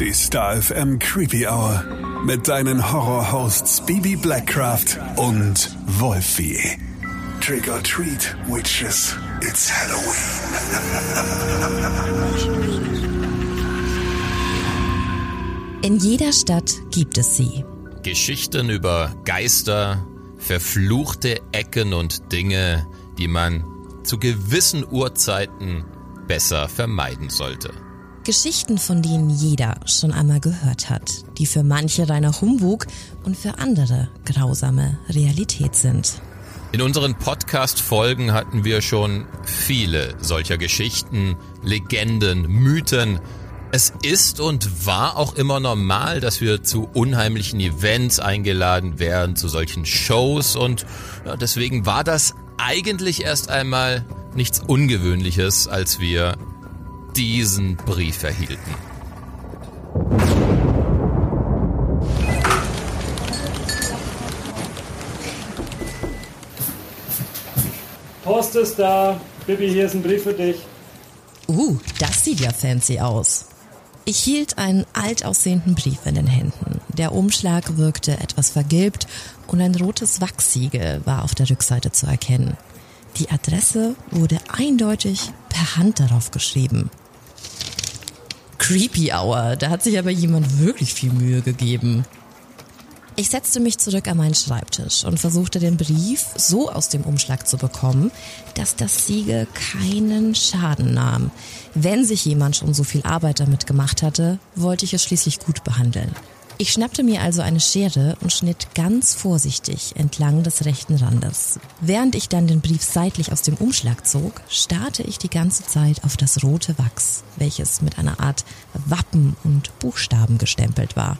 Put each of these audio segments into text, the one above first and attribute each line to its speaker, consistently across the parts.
Speaker 1: Die Star FM Creepy Hour. Mit deinen Horror-Hosts Bibi Blackcraft und Wolfie. Trick or treat, witches. It's Halloween.
Speaker 2: In jeder Stadt gibt es sie.
Speaker 3: Geschichten über Geister, verfluchte Ecken und Dinge, die man zu gewissen Uhrzeiten besser vermeiden sollte.
Speaker 2: Geschichten, von denen jeder schon einmal gehört hat, die für manche reiner Humbug und für andere grausame Realität sind.
Speaker 3: In unseren Podcast-Folgen hatten wir schon viele solcher Geschichten, Legenden, Mythen. Es ist und war auch immer normal, dass wir zu unheimlichen Events eingeladen werden, zu solchen Shows und ja, deswegen war das eigentlich erst einmal nichts Ungewöhnliches, als wir diesen Brief erhielten.
Speaker 4: Post ist da. Bibi, hier ist ein Brief für dich.
Speaker 2: Uh, das sieht ja fancy aus. Ich hielt einen alt aussehenden Brief in den Händen. Der Umschlag wirkte etwas vergilbt und ein rotes Wachssiegel war auf der Rückseite zu erkennen. Die Adresse wurde eindeutig per Hand darauf geschrieben. Creepy Hour, da hat sich aber jemand wirklich viel Mühe gegeben. Ich setzte mich zurück an meinen Schreibtisch und versuchte den Brief so aus dem Umschlag zu bekommen, dass das Siegel keinen Schaden nahm. Wenn sich jemand schon so viel Arbeit damit gemacht hatte, wollte ich es schließlich gut behandeln. Ich schnappte mir also eine Schere und schnitt ganz vorsichtig entlang des rechten Randes. Während ich dann den Brief seitlich aus dem Umschlag zog, starrte ich die ganze Zeit auf das rote Wachs, welches mit einer Art Wappen und Buchstaben gestempelt war.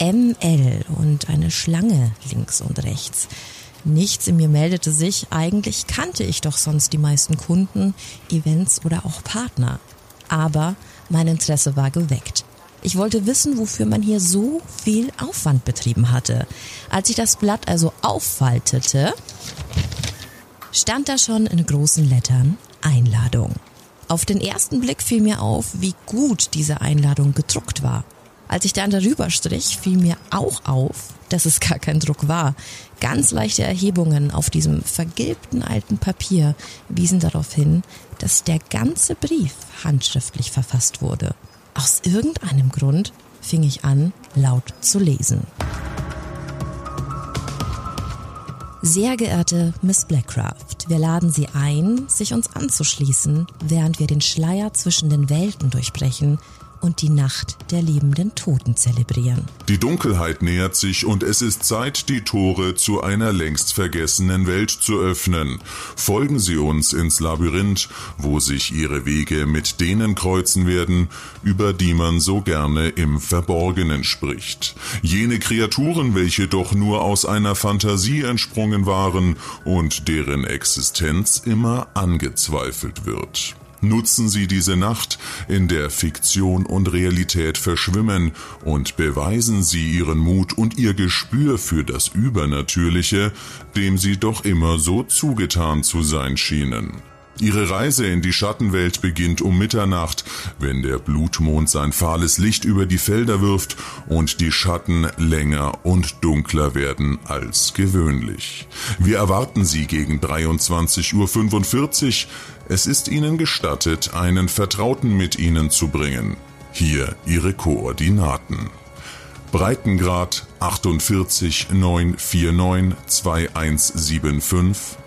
Speaker 2: ML und eine Schlange links und rechts. Nichts in mir meldete sich, eigentlich kannte ich doch sonst die meisten Kunden, Events oder auch Partner. Aber mein Interesse war geweckt. Ich wollte wissen, wofür man hier so viel Aufwand betrieben hatte. Als ich das Blatt also auffaltete, stand da schon in großen Lettern Einladung. Auf den ersten Blick fiel mir auf, wie gut diese Einladung gedruckt war. Als ich dann darüber strich, fiel mir auch auf, dass es gar kein Druck war. Ganz leichte Erhebungen auf diesem vergilbten alten Papier wiesen darauf hin, dass der ganze Brief handschriftlich verfasst wurde. Aus irgendeinem Grund fing ich an, laut zu lesen. Sehr geehrte Miss Blackcraft, wir laden Sie ein, sich uns anzuschließen, während wir den Schleier zwischen den Welten durchbrechen und die Nacht der lebenden Toten zelebrieren.
Speaker 5: Die Dunkelheit nähert sich und es ist Zeit, die Tore zu einer längst vergessenen Welt zu öffnen. Folgen Sie uns ins Labyrinth, wo sich Ihre Wege mit denen kreuzen werden, über die man so gerne im Verborgenen spricht. Jene Kreaturen, welche doch nur aus einer Fantasie entsprungen waren und deren Existenz immer angezweifelt wird. Nutzen Sie diese Nacht, in der Fiktion und Realität verschwimmen, und beweisen Sie Ihren Mut und Ihr Gespür für das Übernatürliche, dem Sie doch immer so zugetan zu sein schienen. Ihre Reise in die Schattenwelt beginnt um Mitternacht, wenn der Blutmond sein fahles Licht über die Felder wirft und die Schatten länger und dunkler werden als gewöhnlich. Wir erwarten Sie gegen 23.45 Uhr. Es ist Ihnen gestattet, einen Vertrauten mit Ihnen zu bringen. Hier Ihre Koordinaten. Breitengrad 48 949 2175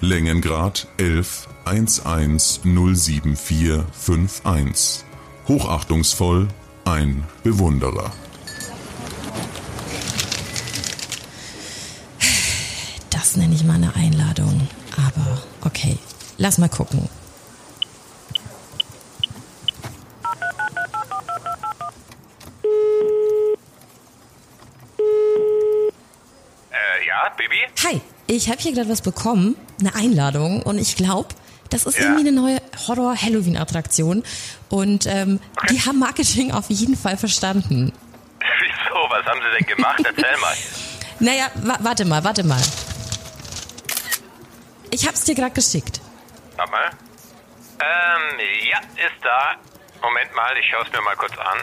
Speaker 5: Längengrad 11 11075451. Hochachtungsvoll ein Bewunderer.
Speaker 2: Das nenne ich mal eine Einladung. Aber okay, lass mal gucken.
Speaker 6: Äh, ja, Baby?
Speaker 2: Hi, ich habe hier gerade was bekommen, eine Einladung und ich glaube, das ist
Speaker 6: Ja.
Speaker 2: irgendwie eine neue Horror-Halloween-Attraktion und ähm, die haben Marketing auf jeden Fall verstanden.
Speaker 6: Wieso? Was haben sie denn gemacht? Erzähl mal.
Speaker 2: Naja, wa warte mal, warte mal. Ich hab's dir gerade geschickt.
Speaker 6: Warte mal. Ähm, ja, ist da. Moment mal, ich schaue es mir mal kurz an.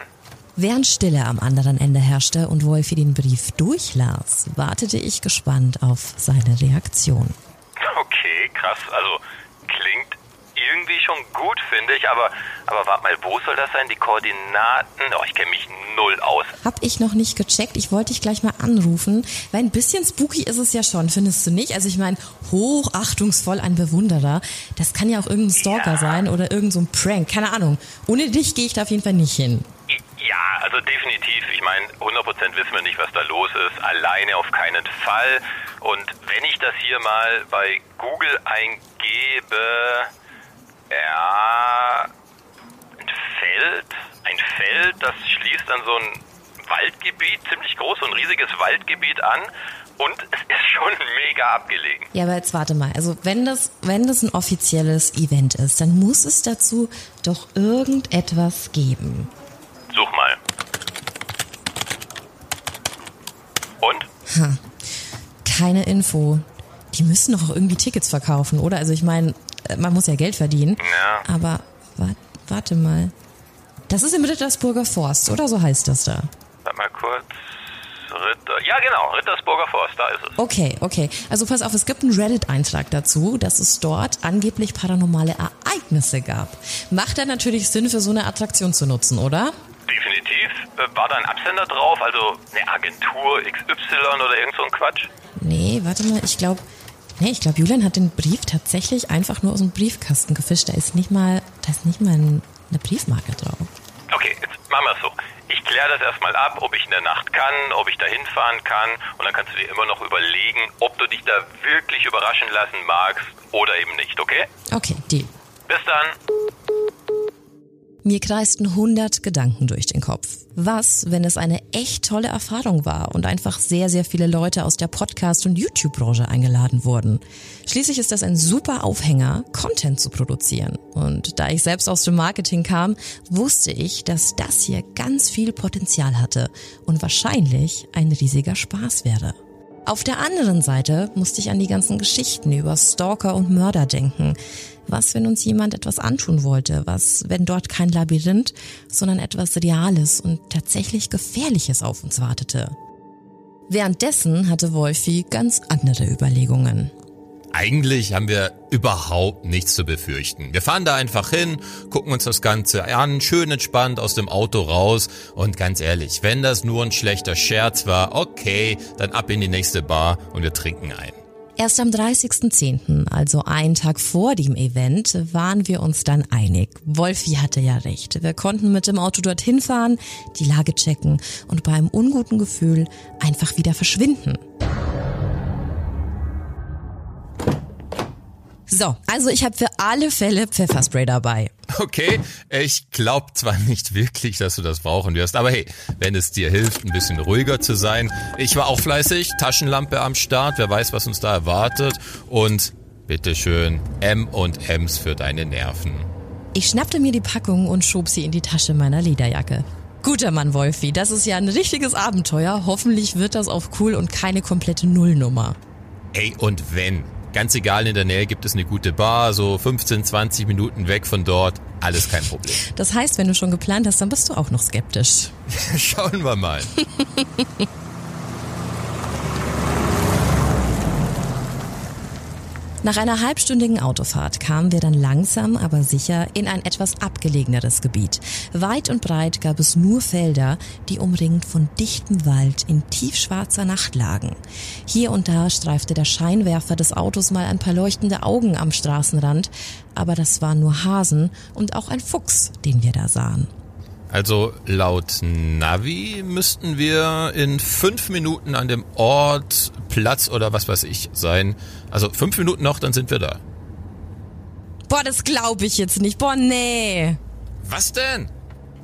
Speaker 2: Während Stille am anderen Ende herrschte und Wolfi den Brief durchlas, wartete ich gespannt auf seine Reaktion.
Speaker 6: Okay, krass. Also klingt irgendwie schon gut, finde ich. Aber, aber warte mal, wo soll das sein? Die Koordinaten? Oh, ich kenne mich null aus.
Speaker 2: Hab ich noch nicht gecheckt. Ich wollte dich gleich mal anrufen, weil ein bisschen spooky ist es ja schon, findest du nicht? Also ich meine, hochachtungsvoll ein Bewunderer. Das kann ja auch irgendein Stalker
Speaker 6: Ja.
Speaker 2: sein oder irgendein so Prank. Keine Ahnung. Ohne dich gehe ich da auf jeden Fall nicht hin.
Speaker 6: Ja, also definitiv. Ich meine, 100% wissen wir nicht, was da los ist. Alleine auf keinen Fall. Und wenn ich das hier mal bei Google eingebe, ja, ein Feld, ein Feld, das schließt an so ein Waldgebiet, ziemlich groß, so ein riesiges Waldgebiet an. Und es ist schon mega abgelegen.
Speaker 2: Ja, aber jetzt warte mal. Also wenn das, wenn das ein offizielles Event ist, dann muss es dazu doch irgendetwas geben.
Speaker 6: Such mal. Und?
Speaker 2: Keine Info. Die müssen doch auch irgendwie Tickets verkaufen, oder? Also ich meine, man muss ja Geld verdienen.
Speaker 6: Ja.
Speaker 2: Aber wa warte mal. Das ist im Rittersburger Forst, oder so heißt das da?
Speaker 6: Warte mal kurz. Ritter. Ja, genau, Rittersburger Forst, da ist es.
Speaker 2: Okay, okay. Also pass auf, es gibt einen Reddit-Eintrag dazu, dass es dort angeblich paranormale Ereignisse gab. Macht dann natürlich Sinn, für so eine Attraktion zu nutzen, oder?
Speaker 6: Definitiv. Äh, War da ein Absender drauf? Also eine Agentur XY oder irgend so ein Quatsch?
Speaker 2: Nee, warte mal, ich glaube, nee, ich glaube, Julian hat den Brief tatsächlich einfach nur aus dem Briefkasten gefischt. Da ist nicht mal, da ist nicht mal ein, eine Briefmarke drauf.
Speaker 6: Okay, jetzt machen wir es so. Ich kläre das erstmal ab, ob ich in der Nacht kann, ob ich da hinfahren kann. Und dann kannst du dir immer noch überlegen, ob du dich da wirklich überraschen lassen magst oder eben nicht, okay?
Speaker 2: Okay, Deal.
Speaker 6: Bis dann.
Speaker 2: Mir kreisten hundert Gedanken durch den Kopf. Was, wenn es eine echt tolle Erfahrung war und einfach sehr, sehr viele Leute aus der Podcast- und YouTube-Branche eingeladen wurden? Schließlich ist das ein super Aufhänger, Content zu produzieren. Und da ich selbst aus dem Marketing kam, wusste ich, dass das hier ganz viel Potenzial hatte und wahrscheinlich ein riesiger Spaß wäre. Auf der anderen Seite musste ich an die ganzen Geschichten über Stalker und Mörder denken. Was, wenn uns jemand etwas antun wollte? Was, wenn dort kein Labyrinth, sondern etwas Reales und tatsächlich Gefährliches auf uns wartete? Währenddessen hatte Wolfi ganz andere Überlegungen.
Speaker 3: Eigentlich haben wir überhaupt nichts zu befürchten. Wir fahren da einfach hin, gucken uns das Ganze an, schön entspannt aus dem Auto raus und ganz ehrlich, wenn das nur ein schlechter Scherz war, okay, dann ab in die nächste Bar und wir trinken ein.
Speaker 2: Erst am 30.10., also einen Tag vor dem Event, waren wir uns dann einig. Wolfi hatte ja recht. Wir konnten mit dem Auto dorthin fahren, die Lage checken und bei einem unguten Gefühl einfach wieder verschwinden. So, also ich habe für alle Fälle Pfefferspray dabei.
Speaker 3: Okay, ich glaube zwar nicht wirklich, dass du das brauchen wirst, aber hey, wenn es dir hilft, ein bisschen ruhiger zu sein. Ich war auch fleißig, Taschenlampe am Start, wer weiß, was uns da erwartet. Und bitteschön, M und M's für deine Nerven.
Speaker 2: Ich schnappte mir die Packung und schob sie in die Tasche meiner Lederjacke. Guter Mann, Wolfi, das ist ja ein richtiges Abenteuer. Hoffentlich wird das auf cool und keine komplette Nullnummer.
Speaker 3: Ey, und wenn? Ganz egal, in der Nähe gibt es eine gute Bar, so 15, 20 Minuten weg von dort, alles kein Problem.
Speaker 2: Das heißt, wenn du schon geplant hast, dann bist du auch noch skeptisch.
Speaker 3: Schauen wir mal.
Speaker 2: Nach einer halbstündigen Autofahrt kamen wir dann langsam, aber sicher in ein etwas abgelegeneres Gebiet. Weit und breit gab es nur Felder, die umringt von dichtem Wald in tiefschwarzer Nacht lagen. Hier und da streifte der Scheinwerfer des Autos mal ein paar leuchtende Augen am Straßenrand, aber das waren nur Hasen und auch ein Fuchs, den wir da sahen.
Speaker 3: Also laut Navi müssten wir in fünf Minuten an dem Ort, Platz oder was weiß ich sein. Also fünf Minuten noch, dann sind wir da.
Speaker 2: Boah, das glaube ich jetzt nicht. Boah, nee.
Speaker 3: Was denn?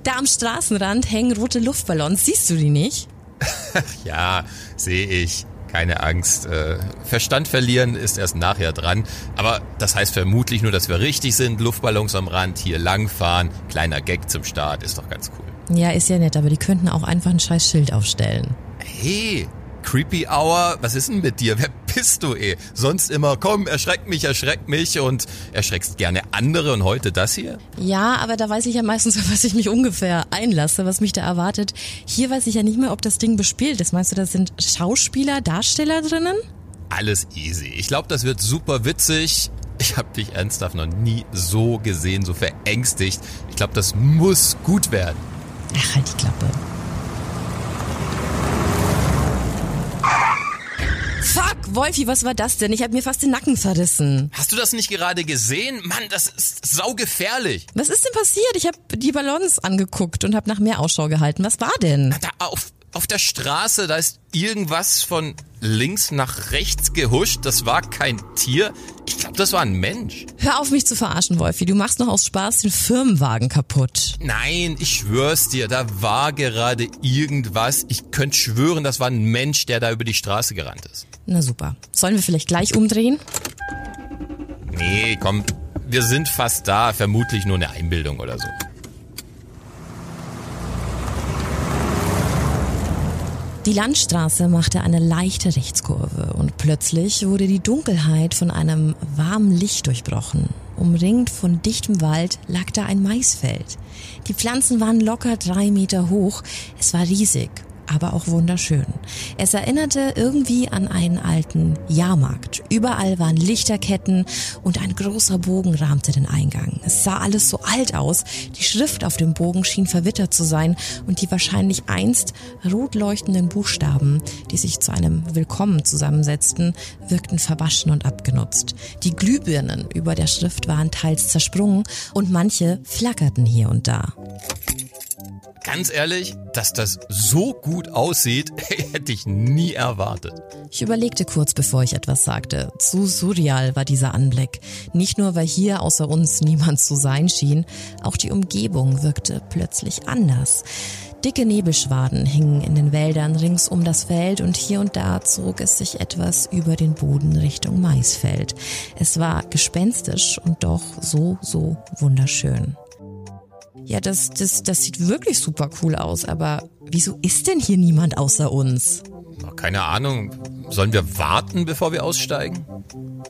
Speaker 2: Da am Straßenrand hängen rote Luftballons. Siehst du die nicht?
Speaker 3: Ja, sehe ich. Keine Angst. Äh, Verstand verlieren ist erst nachher dran. Aber das heißt vermutlich nur, dass wir richtig sind. Luftballons am Rand, hier langfahren. Kleiner Gag zum Start, ist doch ganz cool.
Speaker 2: Ja, ist ja nett, aber die könnten auch einfach ein scheiß Schild aufstellen.
Speaker 3: Hey, Creepy Hour. Was ist denn mit dir? Wer bist du eh? Sonst immer, komm, erschreck mich, erschreck mich und erschreckst gerne andere und heute das hier?
Speaker 2: Ja, aber da weiß ich ja meistens, was ich mich ungefähr einlasse, was mich da erwartet. Hier weiß ich ja nicht mehr, ob das Ding bespielt ist. Meinst du, da sind Schauspieler, Darsteller drinnen?
Speaker 3: Alles easy. Ich glaube, das wird super witzig. Ich habe dich ernsthaft noch nie so gesehen, so verängstigt. Ich glaube, das muss gut werden.
Speaker 2: Ach, halt die Klappe. Fuck, Wolfi, was war das denn? Ich habe mir fast den Nacken verrissen.
Speaker 3: Hast du das nicht gerade gesehen? Mann, das ist saugefährlich.
Speaker 2: Was ist denn passiert? Ich habe die Ballons angeguckt und habe nach mehr Ausschau gehalten. Was war denn?
Speaker 3: Da auf, auf der Straße, da ist irgendwas von links nach rechts gehuscht. Das war kein Tier. Ich glaube, das war ein Mensch.
Speaker 2: Hör auf, mich zu verarschen, Wolfi. Du machst noch aus Spaß den Firmenwagen kaputt.
Speaker 3: Nein, ich schwör's dir, da war gerade irgendwas. Ich könnte schwören, das war ein Mensch, der da über die Straße gerannt ist.
Speaker 2: Na super. Sollen wir vielleicht gleich umdrehen?
Speaker 3: Nee, komm, wir sind fast da. Vermutlich nur eine Einbildung oder so.
Speaker 2: Die Landstraße machte eine leichte Rechtskurve und plötzlich wurde die Dunkelheit von einem warmen Licht durchbrochen. Umringt von dichtem Wald lag da ein Maisfeld. Die Pflanzen waren locker drei Meter hoch. Es war riesig aber auch wunderschön. Es erinnerte irgendwie an einen alten Jahrmarkt. Überall waren Lichterketten und ein großer Bogen rahmte den Eingang. Es sah alles so alt aus. Die Schrift auf dem Bogen schien verwittert zu sein und die wahrscheinlich einst rot leuchtenden Buchstaben, die sich zu einem Willkommen zusammensetzten, wirkten verwaschen und abgenutzt. Die Glühbirnen über der Schrift waren teils zersprungen und manche flackerten hier und da.
Speaker 3: Ganz ehrlich, dass das so gut aussieht, hätte ich nie erwartet.
Speaker 2: Ich überlegte kurz, bevor ich etwas sagte. Zu surreal war dieser Anblick. Nicht nur, weil hier außer uns niemand zu sein schien, auch die Umgebung wirkte plötzlich anders. Dicke Nebelschwaden hingen in den Wäldern rings um das Feld und hier und da zog es sich etwas über den Boden Richtung Maisfeld. Es war gespenstisch und doch so, so wunderschön. Ja, das, das, das sieht wirklich super cool aus, aber wieso ist denn hier niemand außer uns?
Speaker 3: Keine Ahnung. Sollen wir warten, bevor wir aussteigen?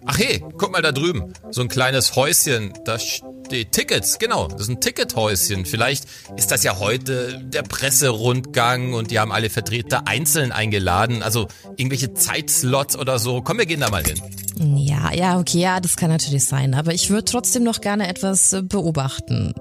Speaker 3: Ach hey, guck mal da drüben. So ein kleines Häuschen. Da steht Tickets. Genau, das ist ein Tickethäuschen. Vielleicht ist das ja heute der Presserundgang und die haben alle Vertreter einzeln eingeladen. Also irgendwelche Zeitslots oder so. Komm, wir gehen da mal hin.
Speaker 2: Ja, ja, okay, ja, das kann natürlich sein. Aber ich würde trotzdem noch gerne etwas äh, beobachten.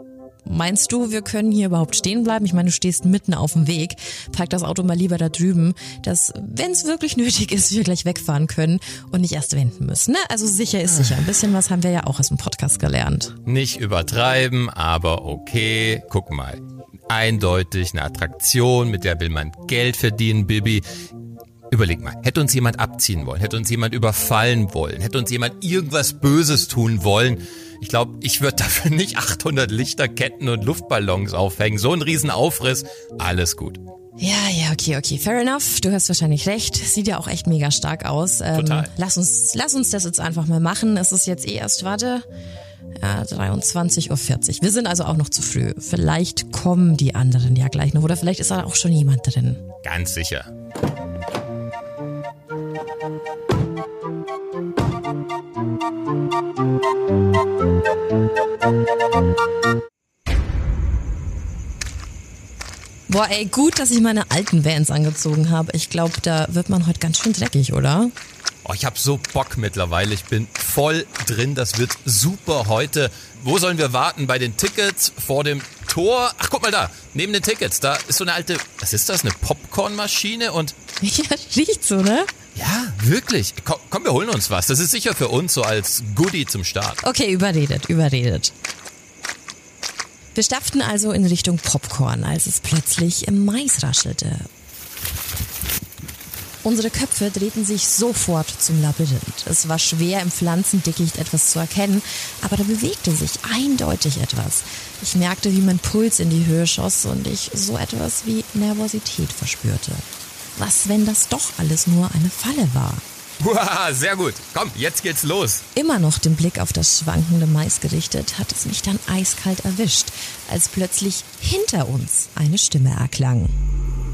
Speaker 2: Meinst du, wir können hier überhaupt stehen bleiben? Ich meine, du stehst mitten auf dem Weg. Park das Auto mal lieber da drüben, dass, wenn es wirklich nötig ist, wir gleich wegfahren können und nicht erst wenden müssen. Ne? Also sicher ist sicher. Ein bisschen was haben wir ja auch aus dem Podcast gelernt.
Speaker 3: Nicht übertreiben, aber okay. Guck mal. Eindeutig eine Attraktion, mit der will man Geld verdienen, Bibi. Überleg mal, hätte uns jemand abziehen wollen, hätte uns jemand überfallen wollen, hätte uns jemand irgendwas Böses tun wollen, ich glaube, ich würde dafür nicht 800 Lichterketten und Luftballons aufhängen. So ein Riesenaufriss. Alles gut.
Speaker 2: Ja, ja, okay, okay. Fair enough. Du hast wahrscheinlich recht. Sieht ja auch echt mega stark aus.
Speaker 3: Ähm, Total.
Speaker 2: Lass uns, lass uns das jetzt einfach mal machen. Es ist jetzt eh erst, warte, ja, 23.40 Uhr. Wir sind also auch noch zu früh. Vielleicht kommen die anderen ja gleich noch. Oder vielleicht ist da auch schon jemand drin.
Speaker 3: Ganz sicher.
Speaker 2: Boah, ey, gut, dass ich meine alten Vans angezogen habe. Ich glaube, da wird man heute ganz schön dreckig, oder?
Speaker 3: Oh, ich habe so Bock mittlerweile. Ich bin voll drin. Das wird super heute. Wo sollen wir warten? Bei den Tickets? Vor dem Tor? Ach, guck mal da. Neben den Tickets. Da ist so eine alte, was ist das? Eine Popcornmaschine und...
Speaker 2: Ja, riecht so, ne?
Speaker 3: Ja, wirklich. Komm, komm, wir holen uns was. Das ist sicher für uns so als Goodie zum Start.
Speaker 2: Okay, überredet, überredet. Wir stapften also in Richtung Popcorn, als es plötzlich im Mais raschelte. Unsere Köpfe drehten sich sofort zum Labyrinth. Es war schwer, im Pflanzendickicht etwas zu erkennen, aber da bewegte sich eindeutig etwas. Ich merkte, wie mein Puls in die Höhe schoss und ich so etwas wie Nervosität verspürte. Was, wenn das doch alles nur eine Falle war?
Speaker 3: Wow, sehr gut. Komm, jetzt geht's los.
Speaker 2: Immer noch den Blick auf das schwankende Mais gerichtet, hat es mich dann eiskalt erwischt, als plötzlich hinter uns eine Stimme erklang.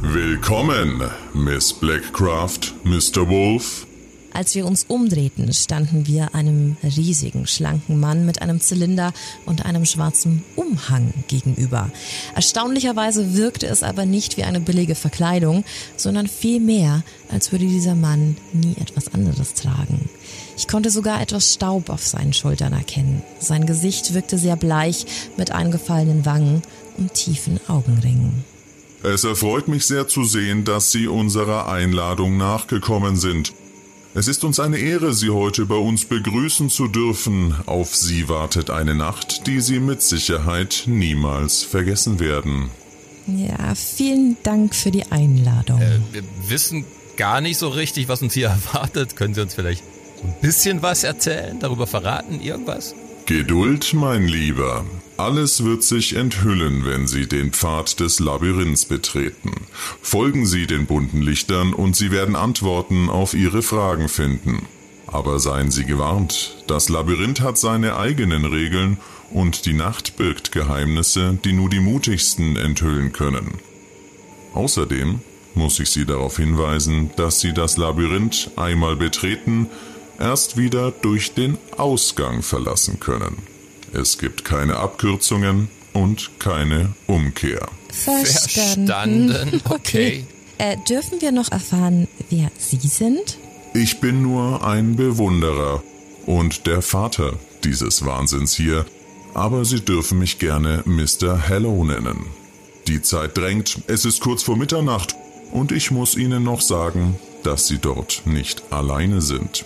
Speaker 5: Willkommen, Miss Blackcraft, Mr. Wolf.
Speaker 2: Als wir uns umdrehten, standen wir einem riesigen, schlanken Mann mit einem Zylinder und einem schwarzen Umhang gegenüber. Erstaunlicherweise wirkte es aber nicht wie eine billige Verkleidung, sondern vielmehr, als würde dieser Mann nie etwas anderes tragen. Ich konnte sogar etwas Staub auf seinen Schultern erkennen. Sein Gesicht wirkte sehr bleich, mit eingefallenen Wangen und tiefen Augenringen.
Speaker 5: Es erfreut mich sehr zu sehen, dass Sie unserer Einladung nachgekommen sind. Es ist uns eine Ehre, Sie heute bei uns begrüßen zu dürfen. Auf Sie wartet eine Nacht, die Sie mit Sicherheit niemals vergessen werden.
Speaker 2: Ja, vielen Dank für die Einladung.
Speaker 3: Äh, wir wissen gar nicht so richtig, was uns hier erwartet. Können Sie uns vielleicht ein bisschen was erzählen, darüber verraten, irgendwas?
Speaker 5: Geduld, mein Lieber. Alles wird sich enthüllen, wenn Sie den Pfad des Labyrinths betreten. Folgen Sie den bunten Lichtern und Sie werden Antworten auf Ihre Fragen finden. Aber seien Sie gewarnt, das Labyrinth hat seine eigenen Regeln und die Nacht birgt Geheimnisse, die nur die mutigsten enthüllen können. Außerdem muss ich Sie darauf hinweisen, dass Sie das Labyrinth einmal betreten, erst wieder durch den Ausgang verlassen können. Es gibt keine Abkürzungen und keine Umkehr.
Speaker 2: Verstanden.
Speaker 3: Verstanden, okay.
Speaker 2: Äh, dürfen wir noch erfahren, wer Sie sind?
Speaker 5: Ich bin nur ein Bewunderer und der Vater dieses Wahnsinns hier, aber Sie dürfen mich gerne Mr. Hello nennen. Die Zeit drängt, es ist kurz vor Mitternacht und ich muss Ihnen noch sagen, dass Sie dort nicht alleine sind.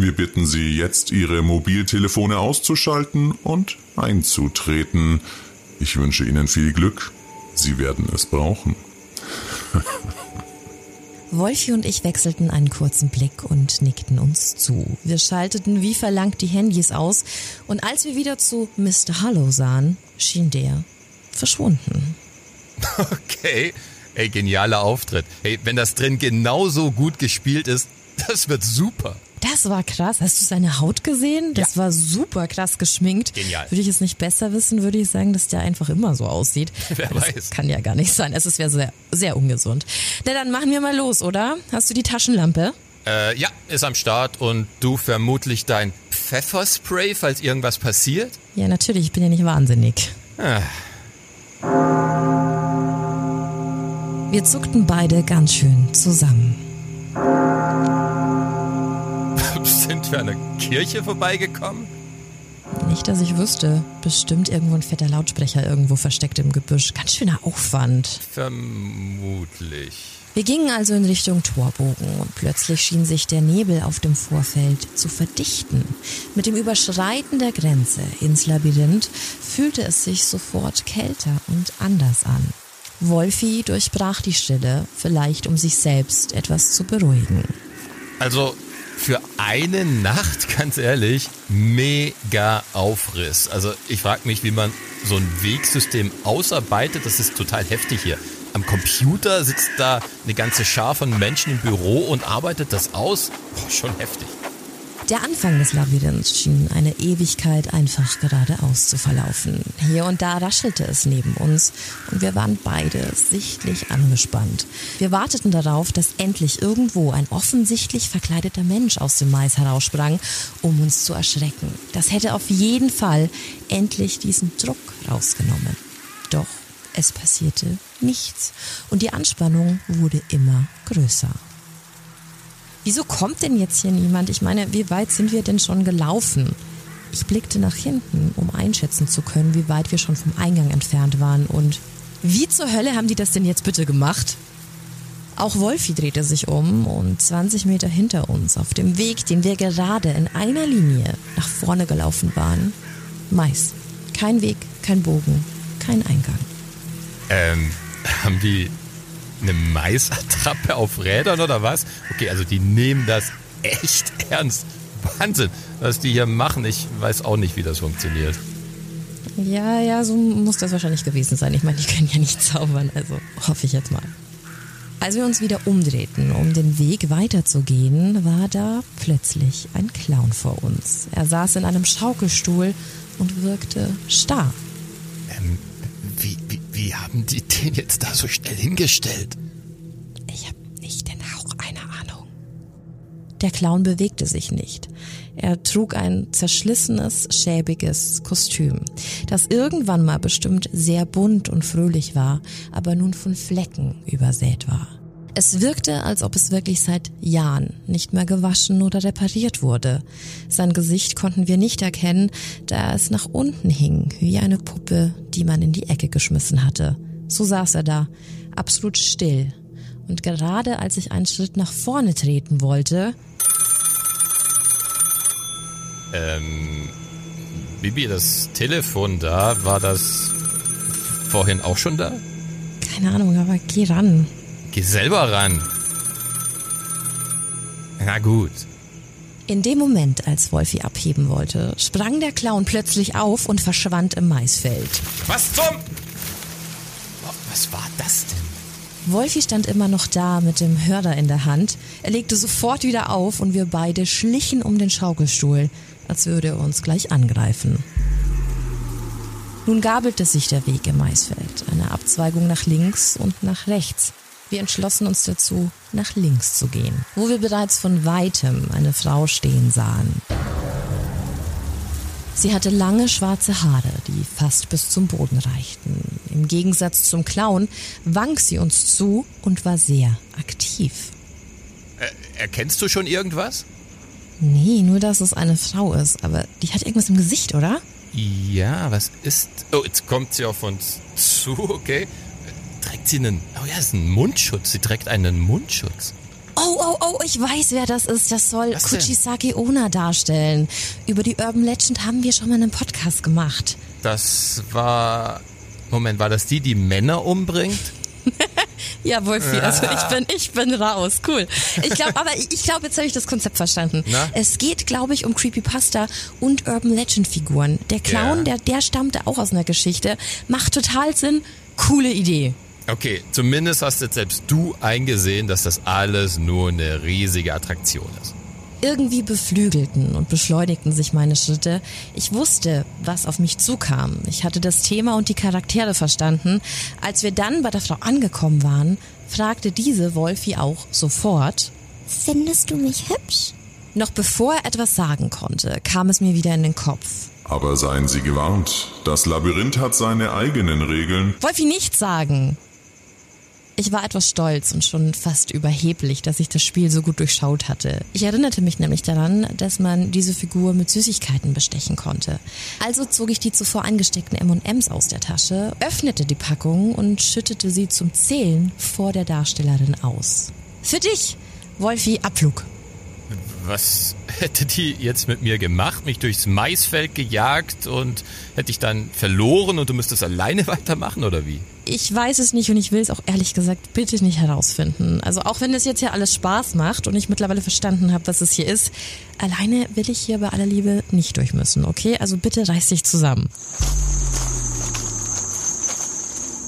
Speaker 5: Wir bitten Sie jetzt, Ihre Mobiltelefone auszuschalten und einzutreten. Ich wünsche Ihnen viel Glück. Sie werden es brauchen.
Speaker 2: Wolfi und ich wechselten einen kurzen Blick und nickten uns zu. Wir schalteten wie verlangt die Handys aus und als wir wieder zu Mr. Hallow sahen, schien der verschwunden.
Speaker 3: Okay. Ey, genialer Auftritt. Hey, wenn das drin genauso gut gespielt ist, das wird super.
Speaker 2: Das war krass. Hast du seine Haut gesehen? Das war super krass geschminkt.
Speaker 3: Genial.
Speaker 2: Würde ich es nicht besser wissen, würde ich sagen, dass der einfach immer so aussieht.
Speaker 3: Wer
Speaker 2: das
Speaker 3: weiß.
Speaker 2: kann ja gar nicht sein. Es ist ja sehr, sehr ungesund. Na, dann machen wir mal los, oder? Hast du die Taschenlampe?
Speaker 3: Äh, ja, ist am Start und du vermutlich dein Pfefferspray, falls irgendwas passiert?
Speaker 2: Ja, natürlich. Ich bin ja nicht wahnsinnig.
Speaker 3: Ah,
Speaker 2: Wir zuckten beide ganz schön zusammen.
Speaker 3: An der Kirche vorbeigekommen?
Speaker 2: Nicht, dass ich wüsste. Bestimmt irgendwo ein fetter Lautsprecher irgendwo versteckt im Gebüsch. Ganz schöner Aufwand.
Speaker 3: Vermutlich.
Speaker 2: Wir gingen also in Richtung Torbogen und plötzlich schien sich der Nebel auf dem Vorfeld zu verdichten. Mit dem Überschreiten der Grenze ins Labyrinth fühlte es sich sofort kälter und anders an. Wolfi durchbrach die Stille, vielleicht um sich selbst etwas zu beruhigen.
Speaker 3: Also für eine Nacht, ganz ehrlich, mega Aufriss. Also ich frage mich, wie man so ein Wegsystem ausarbeitet. Das ist total heftig hier. Am Computer sitzt da eine ganze Schar von Menschen im Büro und arbeitet das aus. Boah, schon heftig.
Speaker 2: Der Anfang des Labyrinths schien eine Ewigkeit einfach geradeaus zu verlaufen. Hier und da raschelte es neben uns und wir waren beide sichtlich angespannt. Wir warteten darauf, dass endlich irgendwo ein offensichtlich verkleideter Mensch aus dem Mais heraussprang, um uns zu erschrecken. Das hätte auf jeden Fall endlich diesen Druck rausgenommen. Doch es passierte nichts und die Anspannung wurde immer größer. Wieso kommt denn jetzt hier niemand? Ich meine, wie weit sind wir denn schon gelaufen? Ich blickte nach hinten, um einschätzen zu können, wie weit wir schon vom Eingang entfernt waren und wie zur Hölle haben die das denn jetzt bitte gemacht? Auch Wolfi drehte sich um und 20 Meter hinter uns, auf dem Weg, den wir gerade in einer Linie nach vorne gelaufen waren, Mais. Kein Weg, kein Bogen, kein Eingang.
Speaker 3: Ähm, haben die eine Maisattrappe auf Rädern oder was? Okay, also die nehmen das echt ernst. Wahnsinn, was die hier machen. Ich weiß auch nicht, wie das funktioniert.
Speaker 2: Ja, ja, so muss das wahrscheinlich gewesen sein. Ich meine, die können ja nicht zaubern, also hoffe ich jetzt mal. Als wir uns wieder umdrehten, um den Weg weiterzugehen, war da plötzlich ein Clown vor uns. Er saß in einem Schaukelstuhl und wirkte starr.
Speaker 3: Wie haben die den jetzt da so schnell hingestellt? Ich habe nicht den Hauch einer Ahnung.
Speaker 2: Der Clown bewegte sich nicht. Er trug ein zerschlissenes, schäbiges Kostüm, das irgendwann mal bestimmt sehr bunt und fröhlich war, aber nun von Flecken übersät war. Es wirkte, als ob es wirklich seit Jahren nicht mehr gewaschen oder repariert wurde. Sein Gesicht konnten wir nicht erkennen, da es nach unten hing, wie eine Puppe, die man in die Ecke geschmissen hatte. So saß er da, absolut still. Und gerade als ich einen Schritt nach vorne treten wollte,
Speaker 3: Ähm, Bibi, das Telefon da, war das vorhin auch schon da?
Speaker 2: keine Ahnung, aber geh ran.
Speaker 3: Geh selber ran. Na gut.
Speaker 2: In dem Moment, als Wolfi abheben wollte, sprang der Clown plötzlich auf und verschwand im Maisfeld.
Speaker 3: Was zum... Was war das denn?
Speaker 2: Wolfi stand immer noch da mit dem Hörer in der Hand. Er legte sofort wieder auf und wir beide schlichen um den Schaukelstuhl, als würde er uns gleich angreifen. Nun gabelte sich der Weg im Maisfeld, eine Abzweigung nach links und nach rechts. Wir entschlossen uns dazu, nach links zu gehen, wo wir bereits von weitem eine Frau stehen sahen. Sie hatte lange schwarze Haare, die fast bis zum Boden reichten. Im Gegensatz zum Clown wank sie uns zu und war sehr aktiv.
Speaker 3: Äh, erkennst du schon irgendwas?
Speaker 2: Nee, nur dass es eine Frau ist, aber die hat irgendwas im Gesicht, oder?
Speaker 3: Ja, was ist... Oh, jetzt kommt sie auf uns zu, okay. Trägt sie einen... Oh ja, es ist ein Mundschutz. Sie trägt einen Mundschutz.
Speaker 2: Oh, oh, oh, ich weiß, wer das ist. Das soll
Speaker 3: Was denn?
Speaker 2: Kuchisake Ona darstellen. Über die Urban Legend haben wir schon mal einen Podcast gemacht.
Speaker 3: Das war... Moment, war das die, die Männer umbringt?
Speaker 2: Ja, Wolfi, also ich bin, ich bin raus. Cool. Ich glaube, aber ich, glaube, jetzt habe ich das Konzept verstanden.
Speaker 3: Na?
Speaker 2: Es geht, glaube ich, um Creepypasta und Urban Legend Figuren. Der Clown,
Speaker 3: Ja.
Speaker 2: der, der stammte auch aus einer Geschichte. Macht total Sinn. Coole Idee.
Speaker 3: Okay, zumindest hast jetzt selbst du eingesehen, dass das alles nur eine riesige Attraktion ist.
Speaker 2: Irgendwie beflügelten und beschleunigten sich meine Schritte. Ich wusste, was auf mich zukam. Ich hatte das Thema und die Charaktere verstanden. Als wir dann bei der Frau angekommen waren, fragte diese Wolfi auch sofort.
Speaker 7: Findest du mich hübsch?
Speaker 2: Noch bevor er etwas sagen konnte, kam es mir wieder in den Kopf.
Speaker 5: Aber seien Sie gewarnt, das Labyrinth hat seine eigenen Regeln.
Speaker 2: Wolfi nichts sagen. Ich war etwas stolz und schon fast überheblich, dass ich das Spiel so gut durchschaut hatte. Ich erinnerte mich nämlich daran, dass man diese Figur mit Süßigkeiten bestechen konnte. Also zog ich die zuvor eingesteckten M&Ms aus der Tasche, öffnete die Packung und schüttete sie zum Zählen vor der Darstellerin aus. Für dich, Wolfi Abflug.
Speaker 3: Was hätte die jetzt mit mir gemacht? Mich durchs Maisfeld gejagt und hätte ich dann verloren und du müsstest alleine weitermachen oder wie?
Speaker 2: Ich weiß es nicht und ich will es auch ehrlich gesagt bitte nicht herausfinden. Also auch wenn es jetzt hier alles Spaß macht und ich mittlerweile verstanden habe, was es hier ist, alleine will ich hier bei aller Liebe nicht durch müssen, okay? Also bitte reiß dich zusammen.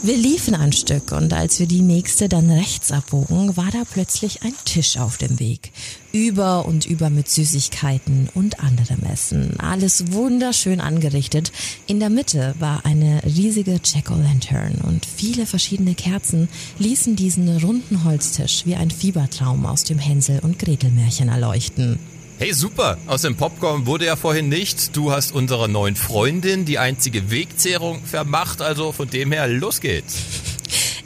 Speaker 2: Wir liefen ein Stück und als wir die nächste dann rechts abbogen, war da plötzlich ein Tisch auf dem Weg. Über und über mit Süßigkeiten und anderem Essen. Alles wunderschön angerichtet. In der Mitte war eine riesige Jack-O-Lantern und viele verschiedene Kerzen ließen diesen runden Holztisch wie ein Fiebertraum aus dem Hänsel- und Gretelmärchen erleuchten.
Speaker 3: Hey, super! Aus dem Popcorn wurde ja vorhin nichts. Du hast unserer neuen Freundin die einzige Wegzehrung vermacht, also von dem her, los geht's.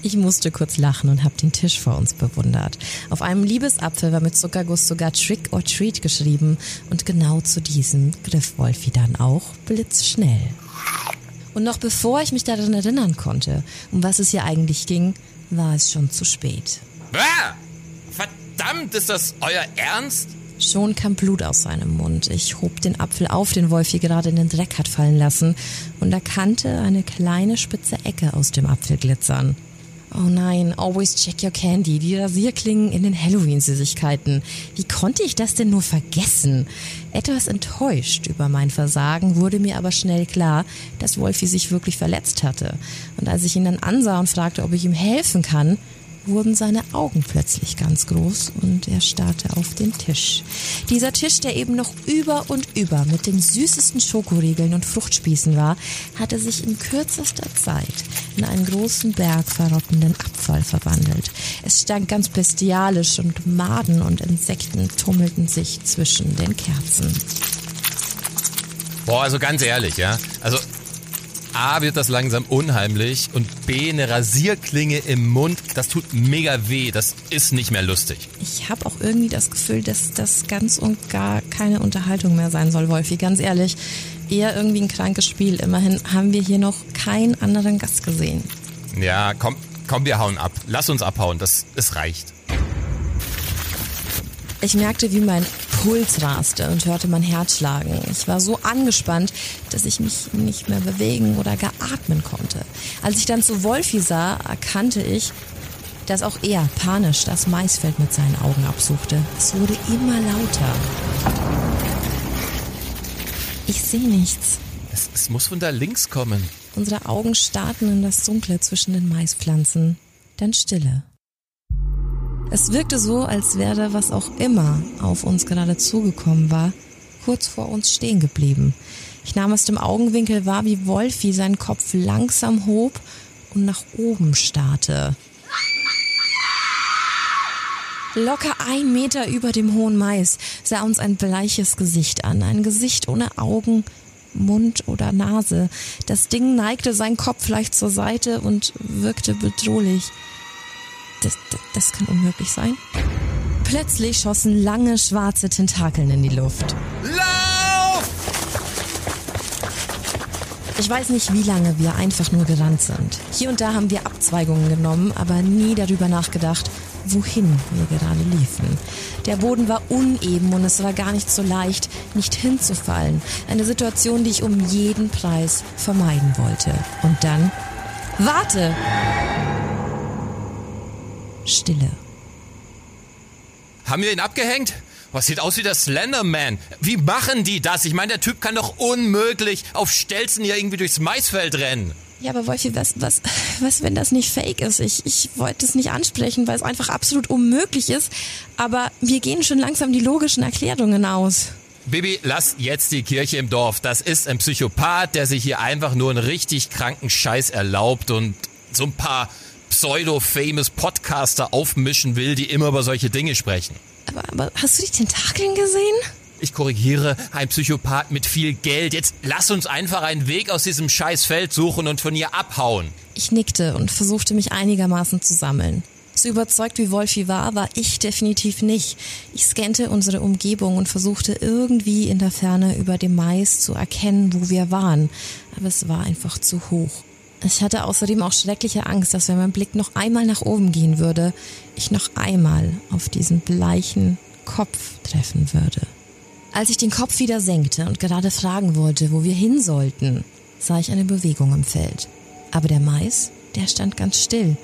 Speaker 2: Ich musste kurz lachen und habe den Tisch vor uns bewundert. Auf einem Liebesapfel war mit Zuckerguss sogar Trick or Treat geschrieben und genau zu diesem griff Wolfi dann auch blitzschnell. Und noch bevor ich mich daran erinnern konnte, um was es hier eigentlich ging, war es schon zu spät.
Speaker 3: Verdammt, ist das euer Ernst?
Speaker 2: Schon kam Blut aus seinem Mund. Ich hob den Apfel auf, den Wolfi gerade in den Dreck hat fallen lassen, und erkannte eine kleine spitze Ecke aus dem Apfel glitzern. Oh nein, always check your candy, die Rasierklingen in den Halloween-Süßigkeiten. Wie konnte ich das denn nur vergessen? Etwas enttäuscht über mein Versagen wurde mir aber schnell klar, dass Wolfi sich wirklich verletzt hatte. Und als ich ihn dann ansah und fragte, ob ich ihm helfen kann, wurden seine Augen plötzlich ganz groß und er starrte auf den Tisch. Dieser Tisch, der eben noch über und über mit den süßesten Schokoriegeln und Fruchtspießen war, hatte sich in kürzester Zeit in einen großen Berg verrottenden Abfall verwandelt. Es stank ganz bestialisch und Maden und Insekten tummelten sich zwischen den Kerzen.
Speaker 3: Boah, also ganz ehrlich, ja. Also A wird das langsam unheimlich und B eine Rasierklinge im Mund, das tut mega weh, das ist nicht mehr lustig.
Speaker 2: Ich habe auch irgendwie das Gefühl, dass das ganz und gar keine Unterhaltung mehr sein soll, Wolfi, ganz ehrlich. Eher irgendwie ein krankes Spiel. Immerhin haben wir hier noch keinen anderen Gast gesehen.
Speaker 3: Ja, komm, komm, wir hauen ab. Lass uns abhauen, das, es reicht.
Speaker 2: Ich merkte, wie mein Puls raste und hörte mein Herz schlagen. Ich war so angespannt, dass ich mich nicht mehr bewegen oder gar atmen konnte. Als ich dann zu Wolfi sah, erkannte ich, dass auch er panisch das Maisfeld mit seinen Augen absuchte. Es wurde immer lauter. Ich sehe nichts.
Speaker 3: Es, es muss von da links kommen.
Speaker 2: Unsere Augen starrten in das Dunkle zwischen den Maispflanzen. Dann Stille. Es wirkte so, als wäre was auch immer auf uns gerade zugekommen war, kurz vor uns stehen geblieben. Ich nahm aus dem Augenwinkel wahr, wie Wolfi seinen Kopf langsam hob und nach oben starrte. Locker ein Meter über dem hohen Mais sah uns ein bleiches Gesicht an, ein Gesicht ohne Augen, Mund oder Nase. Das Ding neigte seinen Kopf leicht zur Seite und wirkte bedrohlich das, das, das kann unmöglich sein. Plötzlich schossen lange schwarze Tentakeln in die Luft.
Speaker 3: Lauf!
Speaker 2: Ich weiß nicht, wie lange wir einfach nur gerannt sind. Hier und da haben wir Abzweigungen genommen, aber nie darüber nachgedacht, wohin wir gerade liefen. Der Boden war uneben und es war gar nicht so leicht, nicht hinzufallen. Eine Situation, die ich um jeden Preis vermeiden wollte. Und dann... Warte! Stille.
Speaker 3: Haben wir ihn abgehängt? Was sieht aus wie der Slenderman? Wie machen die das? Ich meine, der Typ kann doch unmöglich auf Stelzen hier irgendwie durchs Maisfeld rennen.
Speaker 2: Ja, aber Wolfi, was, was, was, wenn das nicht fake ist? Ich, ich wollte es nicht ansprechen, weil es einfach absolut unmöglich ist. Aber wir gehen schon langsam die logischen Erklärungen aus.
Speaker 3: Bibi, lass jetzt die Kirche im Dorf. Das ist ein Psychopath, der sich hier einfach nur einen richtig kranken Scheiß erlaubt und so ein paar pseudo-famous Podcaster aufmischen will, die immer über solche Dinge sprechen.
Speaker 2: Aber, aber hast du die Tentakeln gesehen?
Speaker 3: Ich korrigiere, ein Psychopath mit viel Geld. Jetzt lass uns einfach einen Weg aus diesem Scheißfeld suchen und von ihr abhauen.
Speaker 2: Ich nickte und versuchte mich einigermaßen zu sammeln. So überzeugt wie Wolfi war, war ich definitiv nicht. Ich scannte unsere Umgebung und versuchte irgendwie in der Ferne über dem Mais zu erkennen, wo wir waren. Aber es war einfach zu hoch. Ich hatte außerdem auch schreckliche Angst, dass wenn mein Blick noch einmal nach oben gehen würde, ich noch einmal auf diesen bleichen Kopf treffen würde. Als ich den Kopf wieder senkte und gerade fragen wollte, wo wir hin sollten, sah ich eine Bewegung im Feld. Aber der Mais, der stand ganz still.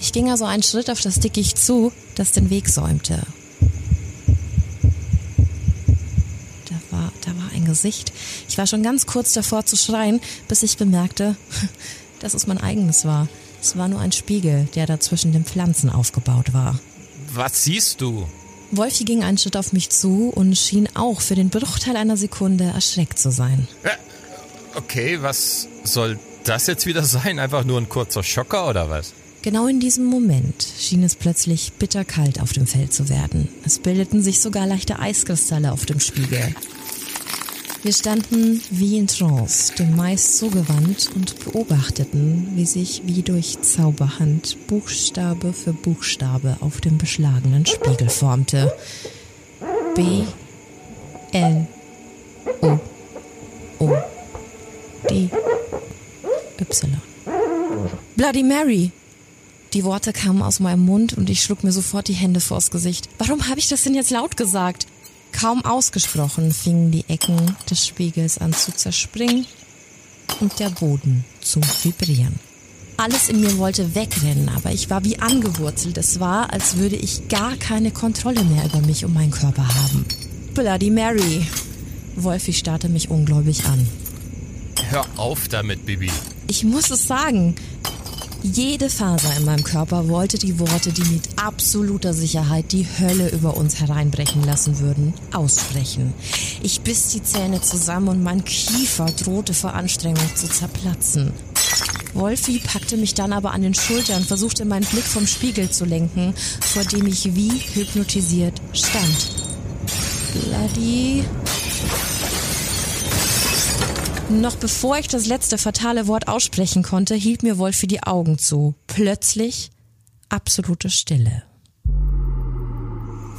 Speaker 2: Ich ging also einen Schritt auf das Dickicht zu, das den Weg säumte. Da war, da war ein Gesicht. Ich war schon ganz kurz davor zu schreien, bis ich bemerkte, dass es mein eigenes war. Es war nur ein Spiegel, der da zwischen den Pflanzen aufgebaut war.
Speaker 3: Was siehst du?
Speaker 2: Wolfi ging einen Schritt auf mich zu und schien auch für den Bruchteil einer Sekunde erschreckt zu sein.
Speaker 3: Äh, okay, was soll das jetzt wieder sein? Einfach nur ein kurzer Schocker oder was?
Speaker 2: Genau in diesem Moment schien es plötzlich bitterkalt auf dem Feld zu werden. Es bildeten sich sogar leichte Eiskristalle auf dem Spiegel. Wir standen wie in Trance, dem Mais zugewandt und beobachteten, wie sich wie durch Zauberhand Buchstabe für Buchstabe auf dem beschlagenen Spiegel formte. B L O O D Y. Bloody Mary! Die Worte kamen aus meinem Mund und ich schlug mir sofort die Hände vors Gesicht. Warum habe ich das denn jetzt laut gesagt? Kaum ausgesprochen fingen die Ecken des Spiegels an zu zerspringen und der Boden zu vibrieren. Alles in mir wollte wegrennen, aber ich war wie angewurzelt. Es war, als würde ich gar keine Kontrolle mehr über mich und meinen Körper haben. Bloody Mary! Wolfi starrte mich ungläubig an.
Speaker 3: Hör auf damit, Bibi.
Speaker 2: Ich muss es sagen. Jede Faser in meinem Körper wollte die Worte, die mit absoluter Sicherheit die Hölle über uns hereinbrechen lassen würden, aussprechen. Ich biss die Zähne zusammen und mein Kiefer drohte vor Anstrengung zu zerplatzen. Wolfi packte mich dann aber an den Schultern, versuchte meinen Blick vom Spiegel zu lenken, vor dem ich wie hypnotisiert stand. Bloody. Noch bevor ich das letzte fatale Wort aussprechen konnte, hielt mir Wolfi die Augen zu. Plötzlich absolute Stille.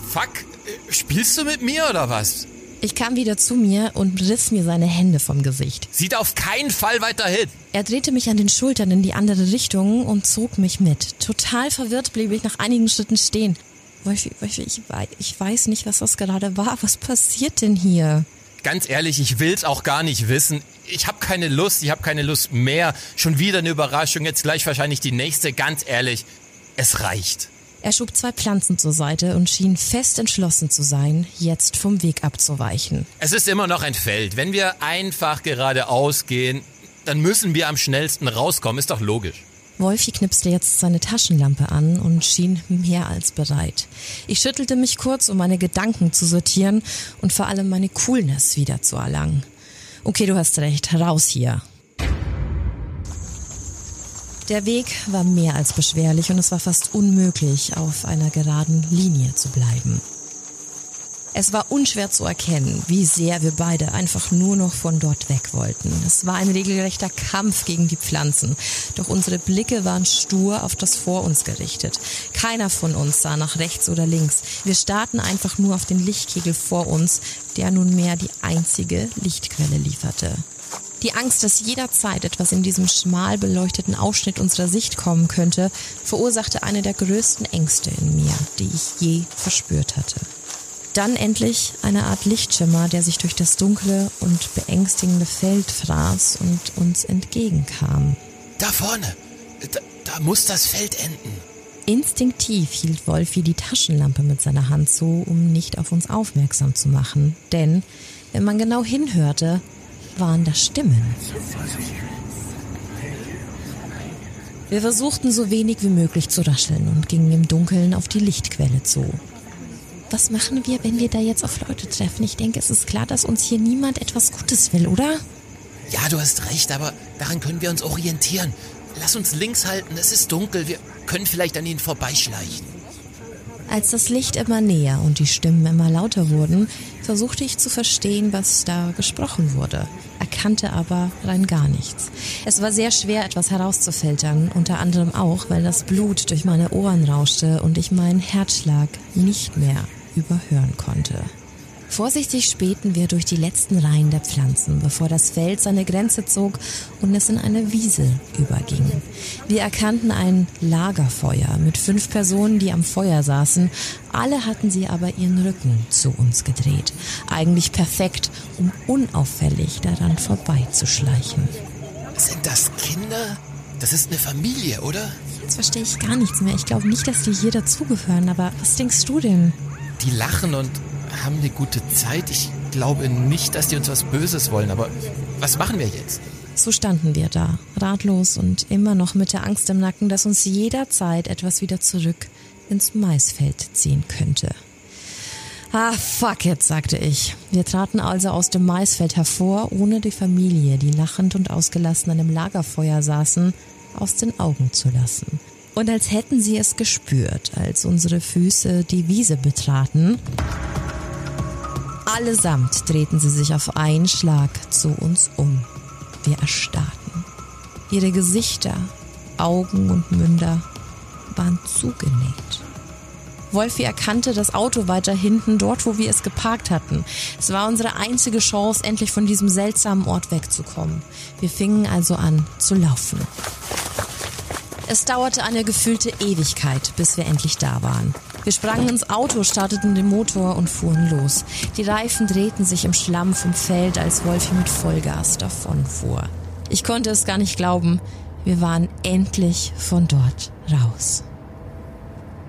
Speaker 3: Fuck, spielst du mit mir oder was?
Speaker 2: Ich kam wieder zu mir und riss mir seine Hände vom Gesicht.
Speaker 3: Sieht auf keinen Fall weiter hin.
Speaker 2: Er drehte mich an den Schultern in die andere Richtung und zog mich mit. Total verwirrt blieb ich nach einigen Schritten stehen. Wolfi, Wolfi, ich, ich weiß nicht, was das gerade war. Was passiert denn hier?
Speaker 3: Ganz ehrlich, ich will's auch gar nicht wissen. Ich habe keine Lust, ich habe keine Lust mehr. Schon wieder eine Überraschung, jetzt gleich wahrscheinlich die nächste. Ganz ehrlich, es reicht.
Speaker 2: Er schob zwei Pflanzen zur Seite und schien fest entschlossen zu sein, jetzt vom Weg abzuweichen.
Speaker 3: Es ist immer noch ein Feld. Wenn wir einfach geradeaus gehen, dann müssen wir am schnellsten rauskommen. Ist doch logisch.
Speaker 2: Wolfi knipste jetzt seine Taschenlampe an und schien mehr als bereit. Ich schüttelte mich kurz, um meine Gedanken zu sortieren und vor allem meine Coolness wieder zu erlangen. Okay, du hast recht, raus hier. Der Weg war mehr als beschwerlich und es war fast unmöglich, auf einer geraden Linie zu bleiben. Es war unschwer zu erkennen, wie sehr wir beide einfach nur noch von dort weg wollten. Es war ein regelrechter Kampf gegen die Pflanzen. Doch unsere Blicke waren stur auf das vor uns gerichtet. Keiner von uns sah nach rechts oder links. Wir starrten einfach nur auf den Lichtkegel vor uns, der nunmehr die einzige Lichtquelle lieferte. Die Angst, dass jederzeit etwas in diesem schmal beleuchteten Ausschnitt unserer Sicht kommen könnte, verursachte eine der größten Ängste in mir, die ich je verspürt hatte. Dann endlich eine Art Lichtschimmer, der sich durch das dunkle und beängstigende Feld fraß und uns entgegenkam.
Speaker 3: Da vorne, da, da muss das Feld enden.
Speaker 2: Instinktiv hielt Wolfi die Taschenlampe mit seiner Hand so, um nicht auf uns aufmerksam zu machen. Denn, wenn man genau hinhörte, waren das Stimmen. Wir versuchten so wenig wie möglich zu rascheln und gingen im Dunkeln auf die Lichtquelle zu. Was machen wir, wenn wir da jetzt auf Leute treffen? Ich denke, es ist klar, dass uns hier niemand etwas Gutes will, oder?
Speaker 3: Ja, du hast recht, aber daran können wir uns orientieren. Lass uns links halten, es ist dunkel, wir können vielleicht an ihnen vorbeischleichen.
Speaker 2: Als das Licht immer näher und die Stimmen immer lauter wurden, versuchte ich zu verstehen, was da gesprochen wurde, erkannte aber rein gar nichts. Es war sehr schwer, etwas herauszufiltern, unter anderem auch, weil das Blut durch meine Ohren rauschte und ich meinen Herzschlag nicht mehr überhören konnte. Vorsichtig spähten wir durch die letzten Reihen der Pflanzen, bevor das Feld seine Grenze zog und es in eine Wiese überging. Wir erkannten ein Lagerfeuer mit fünf Personen, die am Feuer saßen. Alle hatten sie aber ihren Rücken zu uns gedreht. Eigentlich perfekt, um unauffällig daran vorbeizuschleichen.
Speaker 3: Sind das Kinder? Das ist eine Familie, oder?
Speaker 2: Jetzt verstehe ich gar nichts mehr. Ich glaube nicht, dass die hier dazugehören, aber was denkst du denn?
Speaker 3: Die lachen und haben eine gute Zeit. Ich glaube nicht, dass die uns was Böses wollen, aber was machen wir jetzt?
Speaker 2: So standen wir da, ratlos und immer noch mit der Angst im Nacken, dass uns jederzeit etwas wieder zurück ins Maisfeld ziehen könnte. Ah, fuck it, sagte ich. Wir traten also aus dem Maisfeld hervor, ohne die Familie, die lachend und ausgelassen an dem Lagerfeuer saßen, aus den Augen zu lassen. Und als hätten sie es gespürt, als unsere Füße die Wiese betraten, Allesamt drehten sie sich auf einen Schlag zu uns um. Wir erstarrten. Ihre Gesichter, Augen und Münder waren zugenäht. Wolfi erkannte das Auto weiter hinten, dort, wo wir es geparkt hatten. Es war unsere einzige Chance, endlich von diesem seltsamen Ort wegzukommen. Wir fingen also an zu laufen. Es dauerte eine gefühlte Ewigkeit, bis wir endlich da waren. Wir sprangen ins Auto, starteten den Motor und fuhren los. Die Reifen drehten sich im Schlamm vom Feld, als Wolfi mit Vollgas davonfuhr. Ich konnte es gar nicht glauben. Wir waren endlich von dort raus.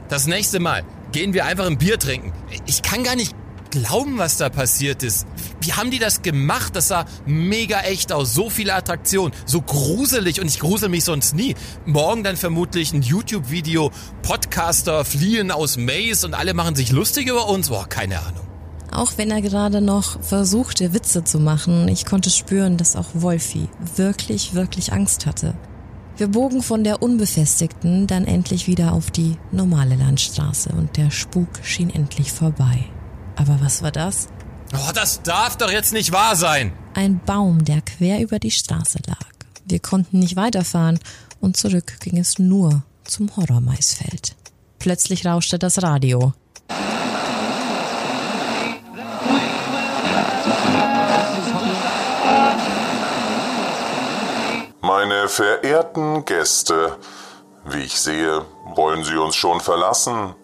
Speaker 3: Das nächste Mal gehen wir einfach ein Bier trinken. Ich kann gar nicht glauben, was da passiert ist. Wie haben die das gemacht? Das sah mega echt aus. So viele Attraktionen. So gruselig. Und ich grusel mich sonst nie. Morgen dann vermutlich ein YouTube-Video. Podcaster fliehen aus Maze und alle machen sich lustig über uns. Boah, keine Ahnung.
Speaker 2: Auch wenn er gerade noch versuchte, Witze zu machen, ich konnte spüren, dass auch Wolfi wirklich, wirklich Angst hatte. Wir bogen von der unbefestigten dann endlich wieder auf die normale Landstraße und der Spuk schien endlich vorbei. Aber was war das?
Speaker 3: Oh, das darf doch jetzt nicht wahr sein.
Speaker 2: Ein Baum, der quer über die Straße lag. Wir konnten nicht weiterfahren und zurück ging es nur zum Horrormaisfeld. Plötzlich rauschte das Radio.
Speaker 5: Meine verehrten Gäste, wie ich sehe, wollen Sie uns schon verlassen.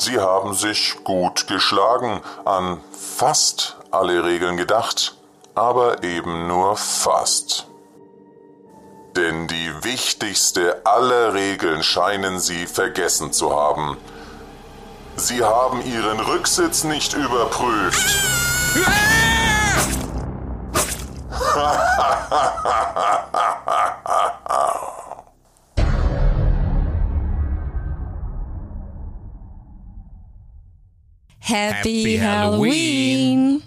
Speaker 5: Sie haben sich gut geschlagen, an fast alle Regeln gedacht, aber eben nur fast. Denn die wichtigste aller Regeln scheinen Sie vergessen zu haben. Sie haben Ihren Rücksitz nicht überprüft.
Speaker 2: Happy,
Speaker 3: Happy Halloween.
Speaker 2: Halloween.